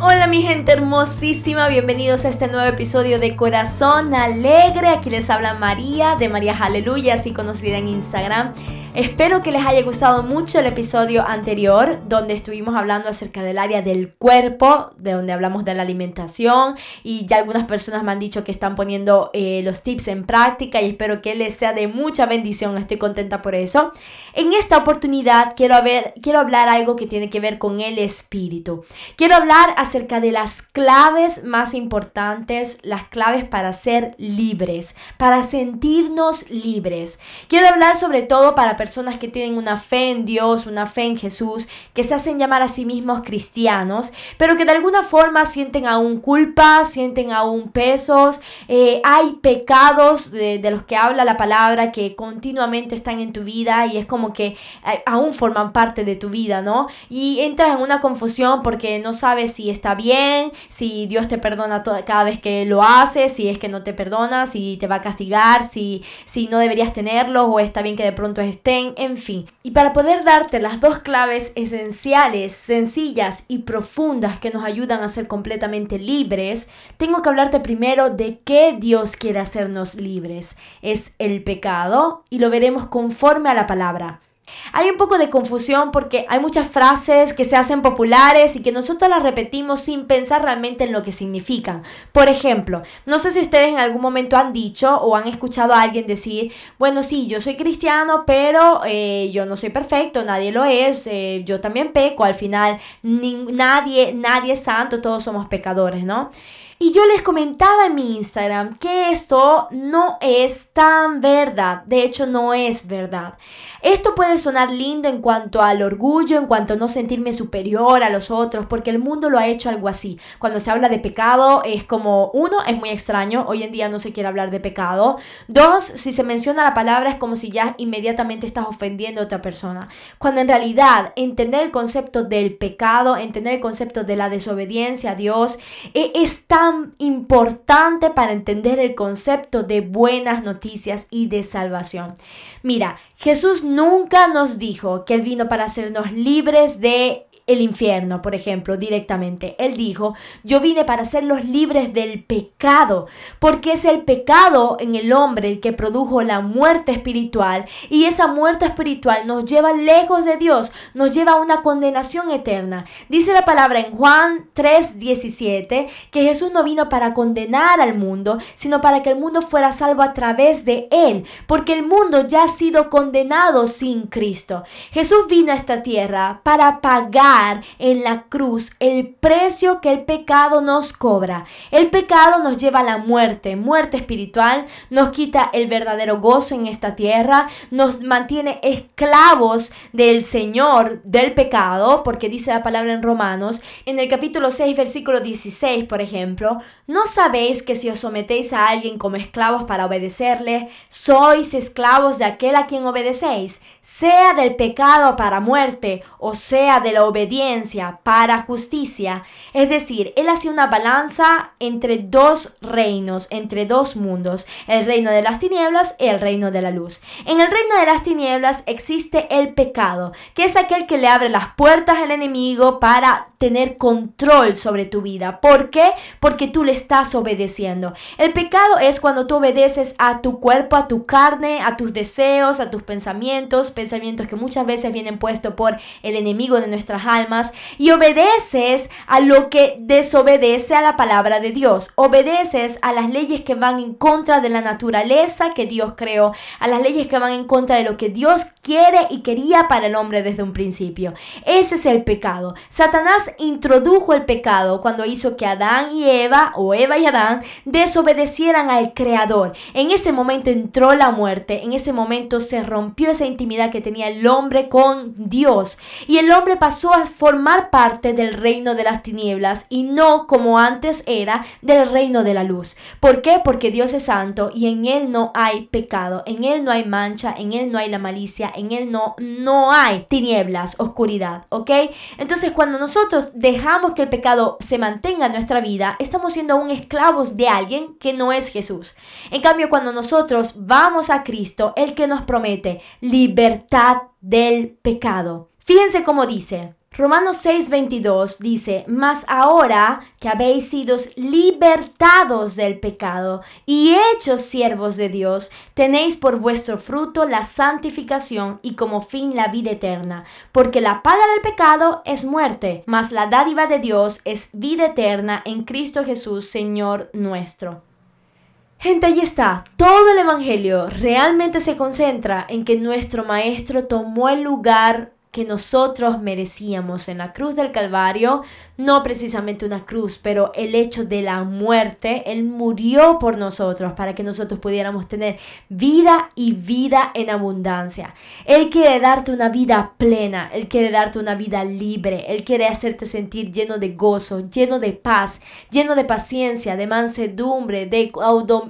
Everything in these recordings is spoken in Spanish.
Hola mi gente hermosísima, bienvenidos a este nuevo episodio de Corazón Alegre. Aquí les habla María de María Aleluya, así conocida en Instagram. Espero que les haya gustado mucho el episodio anterior, donde estuvimos hablando acerca del área del cuerpo, de donde hablamos de la alimentación y ya algunas personas me han dicho que están poniendo eh, los tips en práctica y espero que les sea de mucha bendición, estoy contenta por eso. En esta oportunidad quiero, ver, quiero hablar algo que tiene que ver con el espíritu. Quiero hablar acerca de las claves más importantes, las claves para ser libres, para sentirnos libres. Quiero hablar sobre todo para personas que tienen una fe en Dios, una fe en Jesús, que se hacen llamar a sí mismos cristianos, pero que de alguna forma sienten aún culpa, sienten aún pesos, eh, hay pecados de, los que habla la palabra que continuamente están en tu vida y es como que eh, aún forman parte de tu vida, ¿no? Y entras en una confusión porque no sabes si está bien, si Dios te perdona cada vez que lo haces, si es que no te perdona, si te va a castigar, si, si no deberías tenerlo o está bien que de pronto en fin. Y para poder darte las dos claves esenciales, sencillas y profundas que nos ayudan a ser completamente libres, tengo que hablarte primero de qué Dios quiere hacernos libres. Es el pecado y lo veremos conforme a la palabra. Hay un poco de confusión porque hay muchas frases que se hacen populares y que nosotros las repetimos sin pensar realmente en lo que significan. Por ejemplo, no sé si ustedes en algún momento han dicho o han escuchado a alguien decir, bueno, sí, yo soy cristiano, pero eh, yo no soy perfecto, nadie lo es, eh, yo también peco, al final nadie, nadie es santo, todos somos pecadores, ¿no? Y yo les comentaba en mi Instagram que esto no es tan verdad. De hecho, no es verdad. Esto puede sonar lindo en cuanto al orgullo, en cuanto a no sentirme superior a los otros, porque el mundo lo ha hecho algo así. Cuando se habla de pecado es como, uno, es muy extraño, hoy en día no se quiere hablar de pecado. Dos, si se menciona la palabra es como si ya inmediatamente estás ofendiendo a otra persona. Cuando en realidad entender el concepto del pecado, entender el concepto de la desobediencia a Dios, e, es tan importante para entender el concepto de buenas noticias y de salvación. Mira, Jesús nunca nos dijo que Él vino para hacernos libres de el infierno, por ejemplo, directamente. Él dijo, yo vine para hacerlos libres del pecado, porque es el pecado en el hombre el que produjo la muerte espiritual y esa muerte espiritual nos lleva lejos de Dios, nos lleva a una condenación eterna. Dice la palabra en Juan 3:17 que Jesús no vino para condenar al mundo, sino para que el mundo fuera salvo a través de él, porque el mundo ya ha sido condenado sin Cristo. Jesús vino a esta tierra para pagar en la cruz el precio que el pecado nos cobra. El pecado nos lleva a la muerte, muerte espiritual, nos quita el verdadero gozo en esta tierra, nos mantiene esclavos del Señor del pecado, porque dice la palabra en Romanos, en el capítulo 6, versículo 16, por ejemplo, ¿no sabéis que si os sometéis a alguien como esclavos para obedecerle, sois esclavos de aquel a quien obedecéis, sea del pecado para muerte o sea de la obediencia? Para justicia. Es decir, él hacía una balanza entre dos reinos, entre dos mundos, el reino de las tinieblas y el reino de la luz. En el reino de las tinieblas existe el pecado, que es aquel que le abre las puertas al enemigo para tener control sobre tu vida. ¿Por qué? Porque tú le estás obedeciendo. El pecado es cuando tú obedeces a tu cuerpo, a tu carne, a tus deseos, a tus pensamientos, pensamientos que muchas veces vienen puestos por el enemigo de nuestras almas y obedeces a lo que desobedece a la palabra de Dios. Obedeces a las leyes que van en contra de la naturaleza que Dios creó, a las leyes que van en contra de lo que Dios quiere y quería para el hombre desde un principio. Ese es el pecado. Satanás introdujo el pecado cuando hizo que Adán y Eva, o Eva y Adán, desobedecieran al Creador. En ese momento entró la muerte, en ese momento se rompió esa intimidad que tenía el hombre con Dios. Y el hombre pasó formar parte del reino de las tinieblas y no como antes era del reino de la luz. ¿Por qué? Porque Dios es santo y en Él no hay pecado, en Él no hay mancha, en Él no hay la malicia, en Él no, no hay tinieblas, oscuridad, ¿ok? Entonces cuando nosotros dejamos que el pecado se mantenga en nuestra vida, estamos siendo aún esclavos de alguien que no es Jesús. En cambio, cuando nosotros vamos a Cristo, el que nos promete libertad del pecado. Fíjense cómo dice, Romanos 6:22 dice, mas ahora que habéis sido libertados del pecado y hechos siervos de Dios, tenéis por vuestro fruto la santificación y como fin la vida eterna, porque la paga del pecado es muerte, mas la dádiva de Dios es vida eterna en Cristo Jesús, Señor nuestro. Gente, ahí está. Todo el Evangelio realmente se concentra en que nuestro Maestro tomó el lugar que nosotros merecíamos en la cruz del Calvario, no precisamente una cruz, pero el hecho de la muerte, Él murió por nosotros para que nosotros pudiéramos tener vida y vida en abundancia. Él quiere darte una vida plena, Él quiere darte una vida libre, Él quiere hacerte sentir lleno de gozo, lleno de paz, lleno de paciencia, de mansedumbre, de,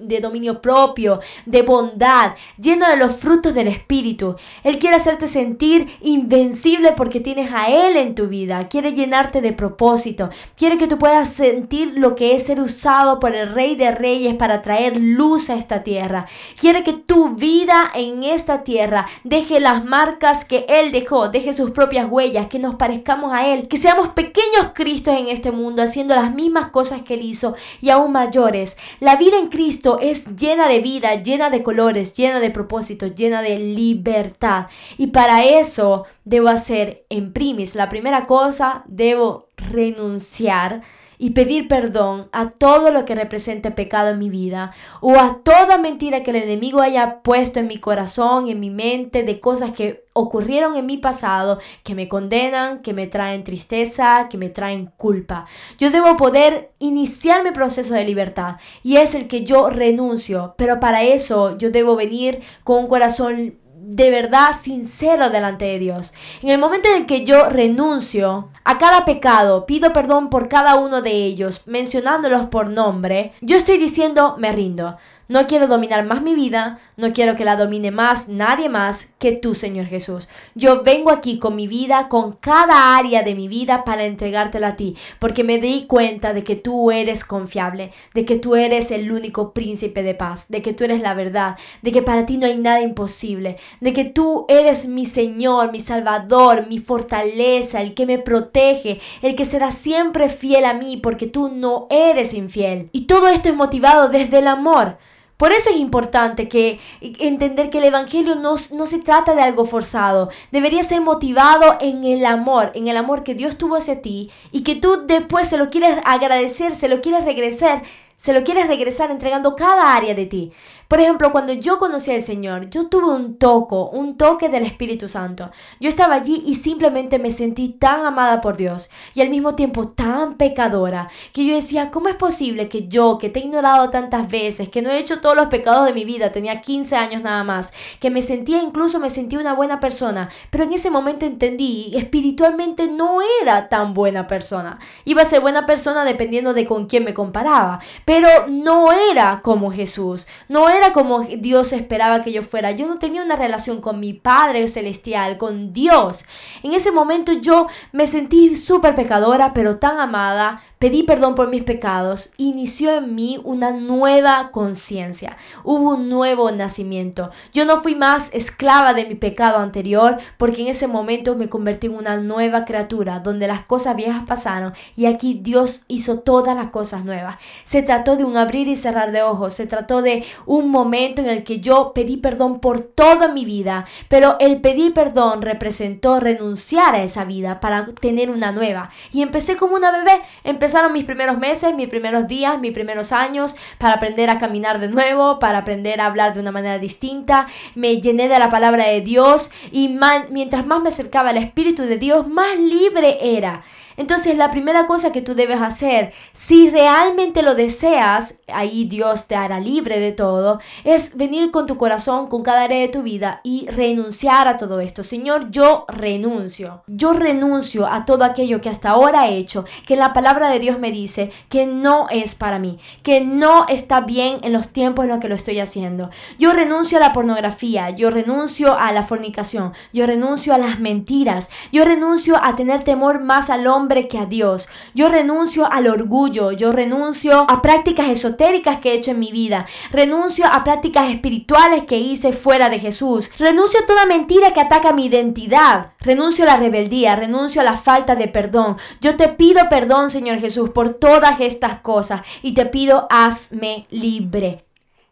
de dominio propio, de bondad, lleno de los frutos del Espíritu. Él quiere hacerte sentir invencible porque tienes a Él en tu vida. Quiere llenarte de propósito. Quiere que tú puedas sentir lo que es ser usado por el Rey de Reyes para traer luz a esta tierra. Quiere que tu vida en esta tierra deje las marcas que Él dejó, deje sus propias huellas, que nos parezcamos a Él, que seamos pequeños Cristos en este mundo haciendo las mismas cosas que Él hizo y aún mayores. La vida en Cristo es llena de vida, llena de colores, llena de propósitos, llena de libertad. Y para eso debo hacer en primis? La primera cosa, debo renunciar y pedir perdón a todo lo que represente pecado en mi vida o a toda mentira que el enemigo haya puesto en mi corazón, en mi mente, de cosas que ocurrieron en mi pasado, que me condenan, que me traen tristeza, que me traen culpa. Yo debo poder iniciar mi proceso de libertad y es el que yo renuncio, pero para eso yo debo venir con un corazón de verdad sincero delante de Dios. En el momento en el que yo renuncio a cada pecado, pido perdón por cada uno de ellos, mencionándolos por nombre, yo estoy diciendo me rindo. No quiero dominar más mi vida, no quiero que la domine más nadie más que tú, Señor Jesús. Yo vengo aquí con mi vida, con cada área de mi vida para entregártela a ti, porque me di cuenta de que tú eres confiable, de que tú eres el único príncipe de paz, de que tú eres la verdad, de que para ti no hay nada imposible, de que tú eres mi Señor, mi Salvador, mi fortaleza, el que me protege, el que será siempre fiel a mí, porque tú no eres infiel. Y todo esto es motivado desde el amor. Por eso es importante que entender que el Evangelio no, no, se trata de algo forzado, debería ser motivado en el amor, en el amor que Dios tuvo hacia ti y que tú después se lo quieres agradecer, se lo quieres regresar, se lo quieres regresar entregando cada área de ti. Por ejemplo, cuando yo conocí al Señor, yo tuve un toco, un toque del Espíritu Santo. Yo estaba allí y simplemente me sentí tan amada por Dios y al mismo tiempo tan pecadora que yo decía, ¿cómo es posible que yo, que te he ignorado tantas veces, que no he hecho todos los pecados de mi vida, tenía 15 años nada más, que me sentía incluso, me sentía una buena persona, pero en ese momento entendí, espiritualmente no era tan buena persona. Iba a ser buena persona dependiendo de con quién me comparaba, pero no era como Jesús, no era como Dios esperaba que yo fuera. Yo no tenía una relación con mi Padre Celestial, con Dios. En ese momento yo me sentí súper pecadora, pero tan amada, Pedí perdón por mis pecados, inició en mí una nueva conciencia, hubo un nuevo nacimiento. Yo no fui más esclava de mi pecado anterior porque en ese momento me convertí en una nueva criatura donde las cosas viejas pasaron y aquí Dios hizo todas las cosas nuevas. Se trató de un abrir y cerrar de ojos, se trató de un momento en el que yo pedí perdón por toda mi vida, pero el pedir perdón representó renunciar a esa vida para tener una nueva. Y empecé como una bebé, Empezaron mis primeros meses, mis primeros días, mis primeros años para aprender a caminar de nuevo, para aprender a hablar de una manera distinta. Me llené de la palabra de Dios y mientras más me acercaba al Espíritu de Dios, más libre era. Entonces la primera cosa que tú debes hacer, si realmente lo deseas, ahí Dios te hará libre de todo, es venir con tu corazón, con cada área de tu vida y renunciar a todo esto. Señor, yo renuncio. Yo renuncio a todo aquello que hasta ahora he hecho, que la palabra de Dios me dice que no es para mí, que no está bien en los tiempos en los que lo estoy haciendo. Yo renuncio a la pornografía, yo renuncio a la fornicación, yo renuncio a las mentiras, yo renuncio a tener temor más al hombre que a Dios. Yo renuncio al orgullo, yo renuncio a prácticas esotéricas que he hecho en mi vida, renuncio a prácticas espirituales que hice fuera de Jesús, renuncio a toda mentira que ataca mi identidad, renuncio a la rebeldía, renuncio a la falta de perdón. Yo te pido perdón, Señor Jesús, por todas estas cosas y te pido hazme libre.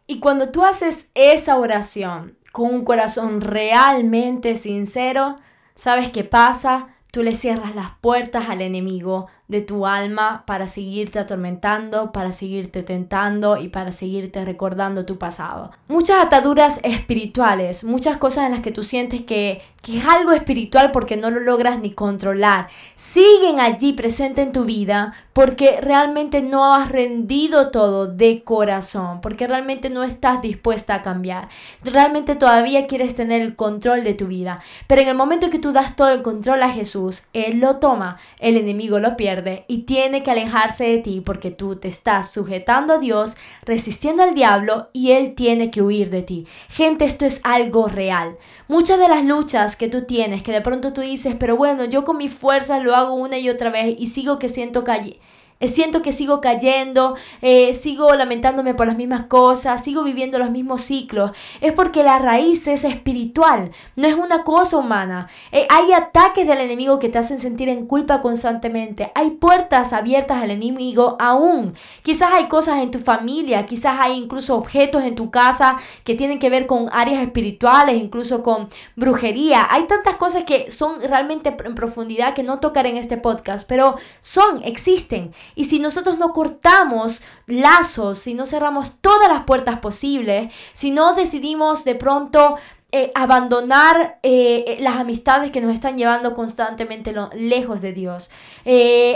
Y cuando tú haces esa oración con un corazón realmente sincero, ¿sabes qué pasa? Tú le cierras las puertas al enemigo de tu alma para seguirte atormentando, para seguirte tentando y para seguirte recordando tu pasado. Muchas ataduras espirituales, muchas cosas en las que tú sientes que, que es algo espiritual porque no lo logras ni controlar, siguen allí presente en tu vida porque realmente no has rendido todo de corazón, porque realmente no estás dispuesta a cambiar, realmente todavía quieres tener el control de tu vida. Pero en el momento que tú das todo el control a Jesús, Él lo toma, el enemigo lo pierde y tiene que alejarse de ti porque tú te estás sujetando a Dios, resistiendo al diablo y él tiene que huir de ti. Gente, esto es algo real. Muchas de las luchas que tú tienes, que de pronto tú dices, pero bueno, yo con mis fuerzas lo hago una y otra vez y sigo que siento calle siento que sigo cayendo, eh, sigo lamentándome por las mismas cosas, sigo viviendo los mismos ciclos. Es porque la raíz es espiritual, no es una cosa humana. Eh, hay ataques del enemigo que te hacen sentir en culpa constantemente. Hay puertas abiertas al enemigo aún. Quizás hay cosas en tu familia, quizás hay incluso objetos en tu casa que tienen que ver con áreas espirituales, incluso con brujería. Hay tantas cosas que son realmente en profundidad que no tocaré en este podcast, pero son, existen. Y si nosotros no cortamos lazos, si no cerramos todas las puertas posibles, si no decidimos de pronto eh, abandonar eh, eh, las amistades que nos están llevando constantemente lejos de Dios.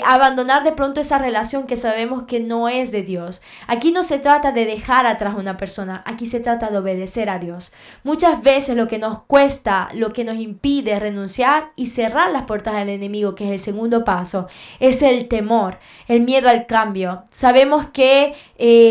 abandonar de pronto esa relación que sabemos que no es de Dios. Aquí no se trata de dejar atrás a una persona, aquí se trata de obedecer a Dios. Muchas veces lo que nos cuesta, lo que nos impide renunciar y cerrar las puertas al enemigo, que es el segundo paso, es el temor, el miedo al cambio. Sabemos que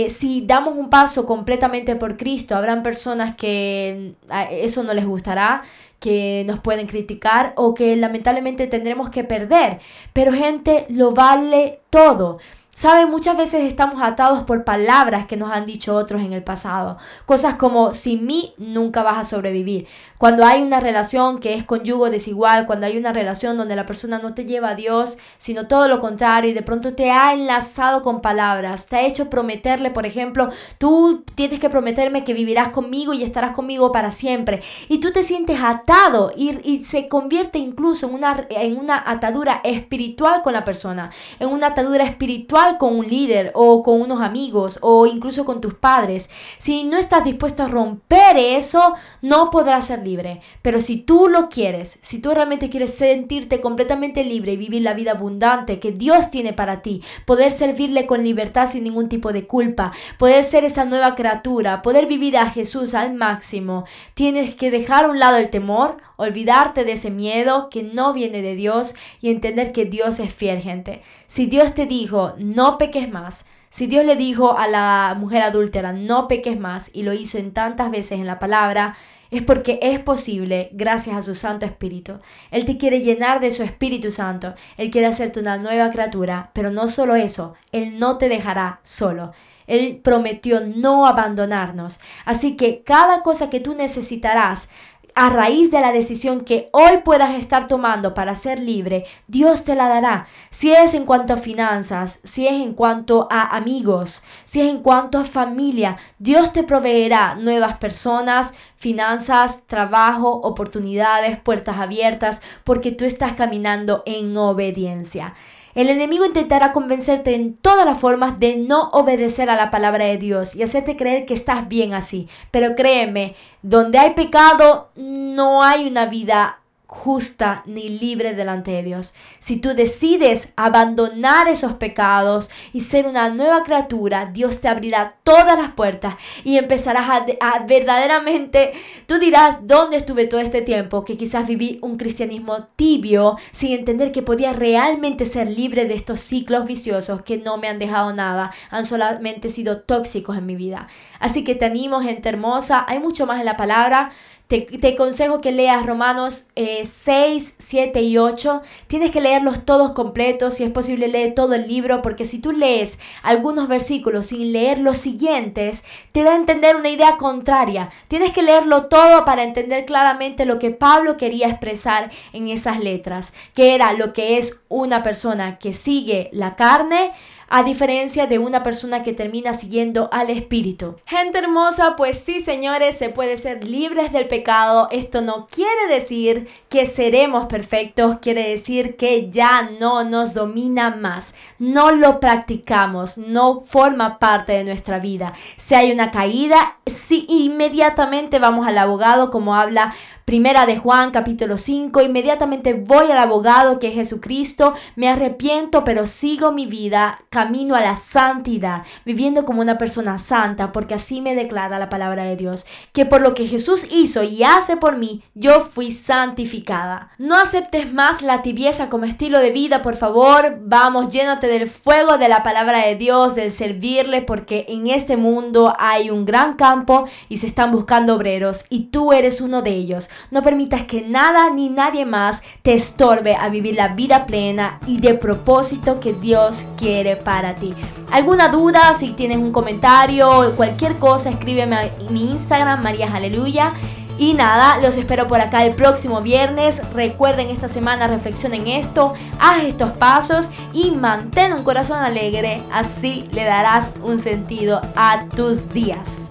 si damos un paso completamente por Cristo, habrán personas que eso no les gustará, que nos pueden criticar o que lamentablemente tendremos que perder. Pero gente, lo vale todo. Saben, muchas veces estamos atados por palabras que nos han dicho otros en el pasado. Cosas como, sin mí nunca vas a sobrevivir. Cuando hay una relación que es con yugo desigual, cuando hay una relación donde la persona no te lleva a Dios, sino todo lo contrario, y de pronto te ha enlazado con palabras, te ha hecho prometerle, por ejemplo, tú tienes que prometerme que vivirás conmigo y estarás conmigo para siempre. Y tú te sientes atado y, y se convierte incluso en una, en una atadura espiritual con la persona, en una atadura espiritual con un líder o con unos amigos o incluso con tus padres. Si no estás dispuesto a romper eso, no podrás ser libre. Pero si tú lo quieres, si tú realmente quieres sentirte completamente libre y vivir la vida abundante que Dios tiene para ti, poder servirle con libertad sin ningún tipo de culpa, poder ser esa nueva criatura, poder vivir a Jesús al máximo, tienes que dejar a un lado el temor, olvidarte de ese miedo que no viene de Dios y entender que Dios es fiel, gente. Si Dios te dijo, no peques más, si Dios le dijo a la mujer adúltera, no peques más, y lo hizo en tantas veces en la palabra, es porque es posible gracias a su Santo Espíritu. Él te quiere llenar de su Espíritu Santo. Él quiere hacerte una nueva criatura, pero no solo eso, Él no te dejará solo. Él prometió no abandonarnos. Así que cada cosa que tú necesitarás a raíz de la decisión que hoy puedas estar tomando para ser libre, Dios te la dará. Si es en cuanto a finanzas, si es en cuanto a amigos, si es en cuanto a familia, Dios te proveerá nuevas personas, finanzas, trabajo, oportunidades, puertas abiertas, porque tú estás caminando en obediencia. El enemigo intentará convencerte en todas las formas de no obedecer a la palabra de Dios y hacerte creer que estás bien así. Pero créeme, donde hay pecado no hay una vida justa ni libre delante de Dios. Si tú decides abandonar esos pecados y ser una nueva criatura, Dios te abrirá todas las puertas y empezarás a, verdaderamente, tú dirás, ¿dónde estuve todo este tiempo? Que quizás viví un cristianismo tibio sin entender que podía realmente ser libre de estos ciclos viciosos que no me han dejado nada, han solamente sido tóxicos en mi vida. Así que te animo, gente hermosa, hay mucho más en la palabra Te, te aconsejo que leas Romanos 6, 7 y 8. Tienes que leerlos todos completos. Si es posible, lee todo el libro. Porque si tú lees algunos versículos sin leer los siguientes, te da a entender una idea contraria. Tienes que leerlo todo para entender claramente lo que Pablo quería expresar en esas letras. Que era lo que es una persona que sigue la carne a diferencia de una persona que termina siguiendo al Espíritu. Gente hermosa, pues sí, señores, se puede ser libres del pecado. Esto no quiere decir que seremos perfectos, quiere decir que ya no nos domina más. No lo practicamos, no forma parte de nuestra vida. Si hay una caída, sí, inmediatamente vamos al abogado, como habla Primera de Juan capítulo 5, inmediatamente voy al abogado que es Jesucristo, me arrepiento pero sigo mi vida, camino a la santidad, viviendo como una persona santa, porque así me declara la palabra de Dios, que por lo que Jesús hizo y hace por mí, yo fui santificada. No aceptes más la tibieza como estilo de vida, por favor, vamos, llénate del fuego de la palabra de Dios, del servirle, porque en este mundo hay un gran campo y se están buscando obreros y tú eres uno de ellos. No permitas que nada ni nadie más te estorbe a vivir la vida plena y de propósito que Dios quiere para ti. ¿Alguna duda? Si tienes un comentario o cualquier cosa, escríbeme a mi Instagram, María Aleluya. Y nada, los espero por acá el próximo viernes. Recuerden esta semana, reflexionen esto, haz estos pasos y mantén un corazón alegre. Así le darás un sentido a tus días.